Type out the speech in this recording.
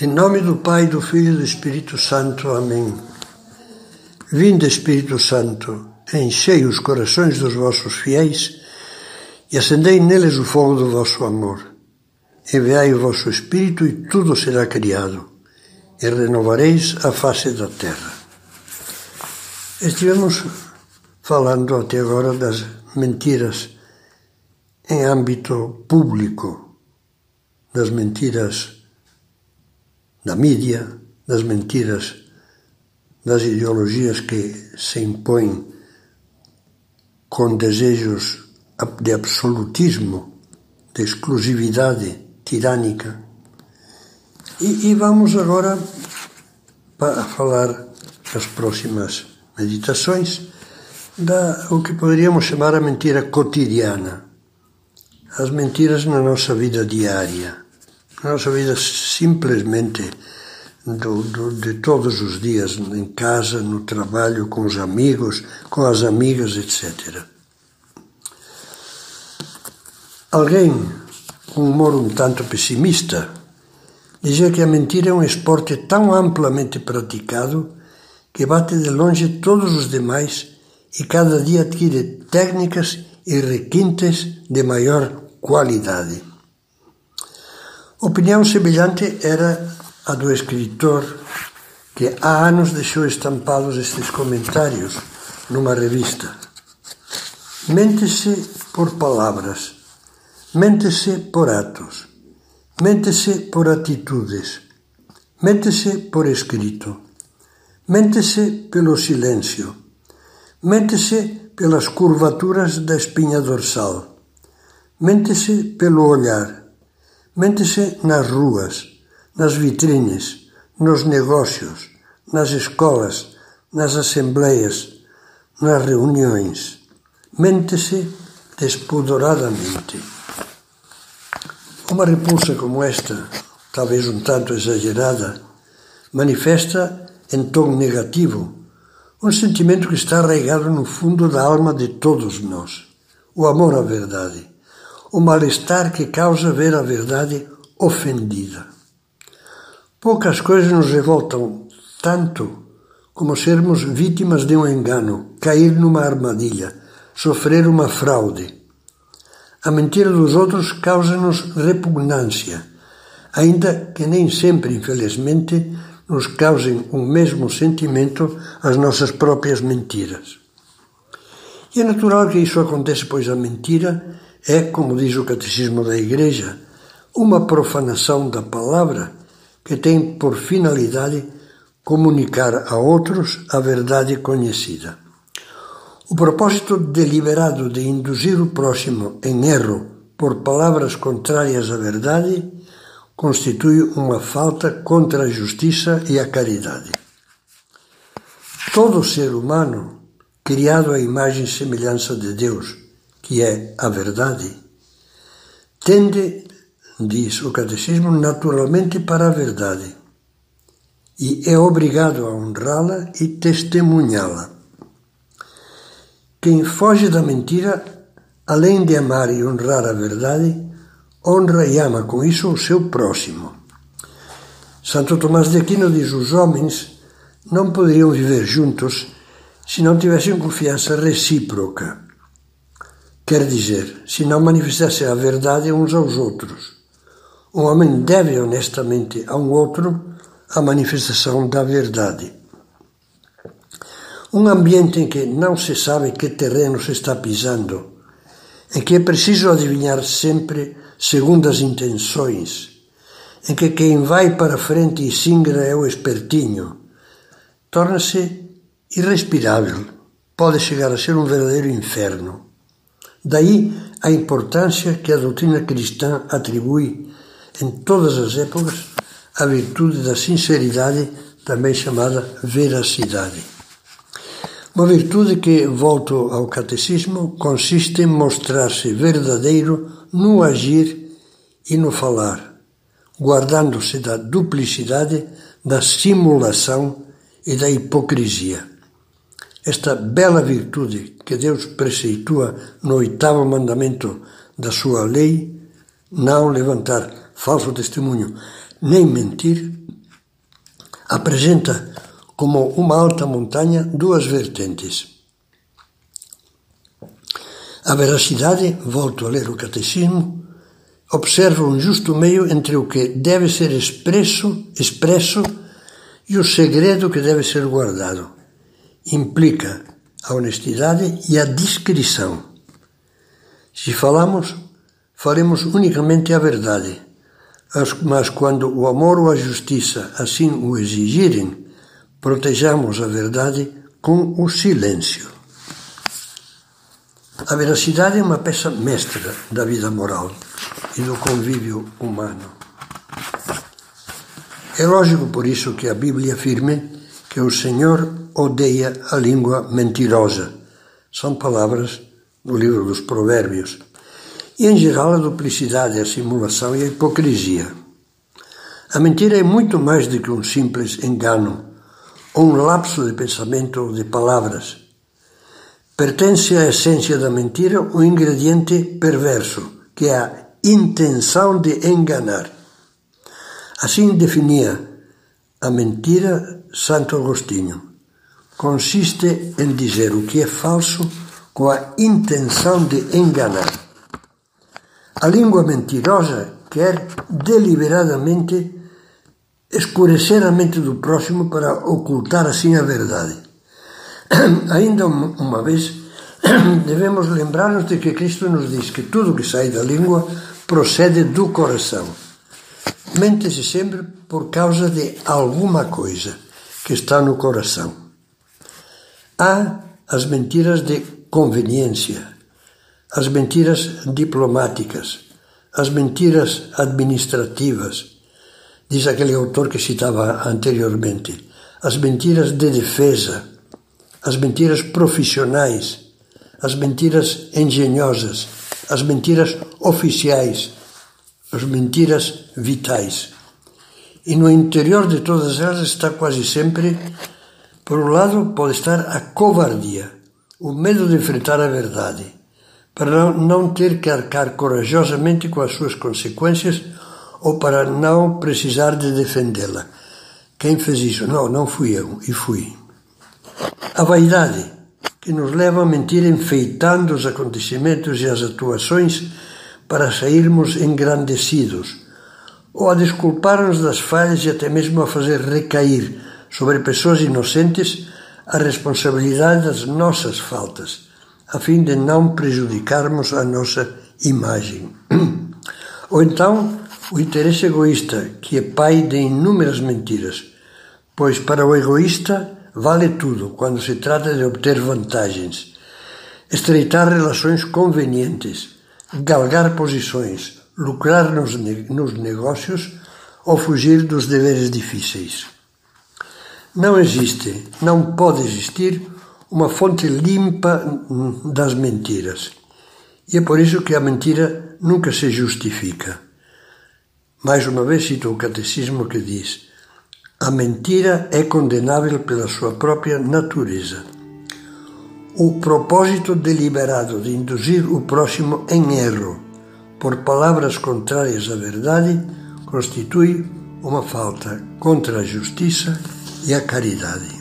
Em nome do Pai, do Filho e do Espírito Santo. Amém. Vinde, Espírito Santo, enchei os corações dos vossos fiéis e acendei neles o fogo do vosso amor. Enviai o vosso Espírito e tudo será criado, e renovareis a face da terra. Estivemos falando até agora das mentiras em âmbito público, das mentiras da mídia, das mentiras das ideologias que se impõem com desejos de absolutismo, de exclusividade tirânica. E, e vamos agora para falar nas próximas meditações da o que poderíamos chamar a mentira cotidiana, as mentiras na nossa vida diária nossa vida simplesmente do, do, de todos os dias, em casa, no trabalho, com os amigos, com as amigas, etc. Alguém com um humor um tanto pessimista dizia que a mentira é um esporte tão amplamente praticado que bate de longe todos os demais e cada dia adquire técnicas e requintes de maior qualidade. Opinião semelhante era a do escritor que há anos deixou estampados estes comentários numa revista. Mente-se por palavras, mente-se por atos, mente-se por atitudes, mente-se por escrito, mente-se pelo silêncio, mente-se pelas curvaturas da espinha dorsal, mente-se pelo olhar, Mente-se nas ruas, nas vitrines, nos negócios, nas escolas, nas assembleias, nas reuniões. Mente-se despodoradamente. Uma repulsa como esta, talvez um tanto exagerada, manifesta em tom negativo um sentimento que está arraigado no fundo da alma de todos nós: o amor à verdade o mal-estar que causa ver a verdade ofendida. Poucas coisas nos revoltam tanto como sermos vítimas de um engano, cair numa armadilha, sofrer uma fraude. A mentira dos outros causa-nos repugnância, ainda que nem sempre, infelizmente, nos causem o mesmo sentimento as nossas próprias mentiras. E é natural que isso aconteça, pois a mentira é, como diz o Catecismo da Igreja, uma profanação da palavra que tem por finalidade comunicar a outros a verdade conhecida. O propósito deliberado de induzir o próximo em erro por palavras contrárias à verdade constitui uma falta contra a justiça e a caridade. Todo ser humano, criado à imagem e semelhança de Deus, que é a verdade, tende, diz o Catecismo, naturalmente para a verdade e é obrigado a honrá-la e testemunhá-la. Quem foge da mentira, além de amar e honrar a verdade, honra e ama com isso o seu próximo. Santo Tomás de Aquino diz: os homens não poderiam viver juntos se não tivessem confiança recíproca. Quer dizer, se não manifestasse a verdade uns aos outros. Um homem deve honestamente a um outro a manifestação da verdade. Um ambiente em que não se sabe que terreno se está pisando, em que é preciso adivinhar sempre segundo as intenções, em que quem vai para frente e singra é o espertinho, torna-se irrespirável, pode chegar a ser um verdadeiro inferno. Daí a importância que a doutrina cristã atribui em todas as épocas à virtude da sinceridade, também chamada veracidade. Uma virtude que, volto ao catecismo, consiste em mostrar-se verdadeiro no agir e no falar, guardando-se da duplicidade, da simulação e da hipocrisia esta bela virtude que Deus preceitua no oitavo mandamento da sua lei, não levantar falso testemunho, nem mentir, apresenta como uma alta montanha duas vertentes. A veracidade, volto a ler o catecismo, observa um justo meio entre o que deve ser expresso, expresso e o segredo que deve ser guardado. Implica a honestidade e a discrição. Se falamos, falemos unicamente a verdade, mas quando o amor ou a justiça assim o exigirem, protejamos a verdade com o silêncio. A veracidade é uma peça mestra da vida moral e do convívio humano. É lógico por isso que a Bíblia afirme que o Senhor odeia a língua mentirosa. São palavras do livro dos Provérbios. E, em geral, a duplicidade, a simulação e a hipocrisia. A mentira é muito mais do que um simples engano, ou um lapso de pensamento ou de palavras. Pertence à essência da mentira o ingrediente perverso, que é a intenção de enganar. Assim definia a mentira Santo Agostinho. Consiste em dizer o que é falso com a intenção de enganar. A língua mentirosa quer deliberadamente escurecer a mente do próximo para ocultar assim a verdade. Ainda uma vez, devemos lembrar-nos de que Cristo nos diz que tudo que sai da língua procede do coração. Mente-se sempre por causa de alguma coisa que está no coração. Há as mentiras de conveniência, as mentiras diplomáticas, as mentiras administrativas, diz aquele autor que citava anteriormente, as mentiras de defesa, as mentiras profissionais, as mentiras engenhosas, as mentiras oficiais, as mentiras vitais. E no interior de todas elas está quase sempre, por um lado, pode estar a covardia, o medo de enfrentar a verdade, para não ter que arcar corajosamente com as suas consequências ou para não precisar de defendê-la. Quem fez isso? Não, não fui eu, e fui. A vaidade, que nos leva a mentir enfeitando os acontecimentos e as atuações para sairmos engrandecidos, ou a desculpar-nos das falhas e até mesmo a fazer recair sobre pessoas inocentes a responsabilidade das nossas faltas, a fim de não prejudicarmos a nossa imagem. Ou então, o interesse egoísta, que é pai de inúmeras mentiras, pois para o egoísta vale tudo quando se trata de obter vantagens, estreitar relações convenientes, galgar posições, lucrar nos, nos negócios ou fugir dos deveres difíceis. Não existe, não pode existir uma fonte limpa das mentiras. E é por isso que a mentira nunca se justifica. Mais uma vez cito o catecismo que diz: a mentira é condenável pela sua própria natureza. O propósito deliberado de induzir o próximo em erro por palavras contrárias à verdade constitui uma falta contra a justiça e a caridade.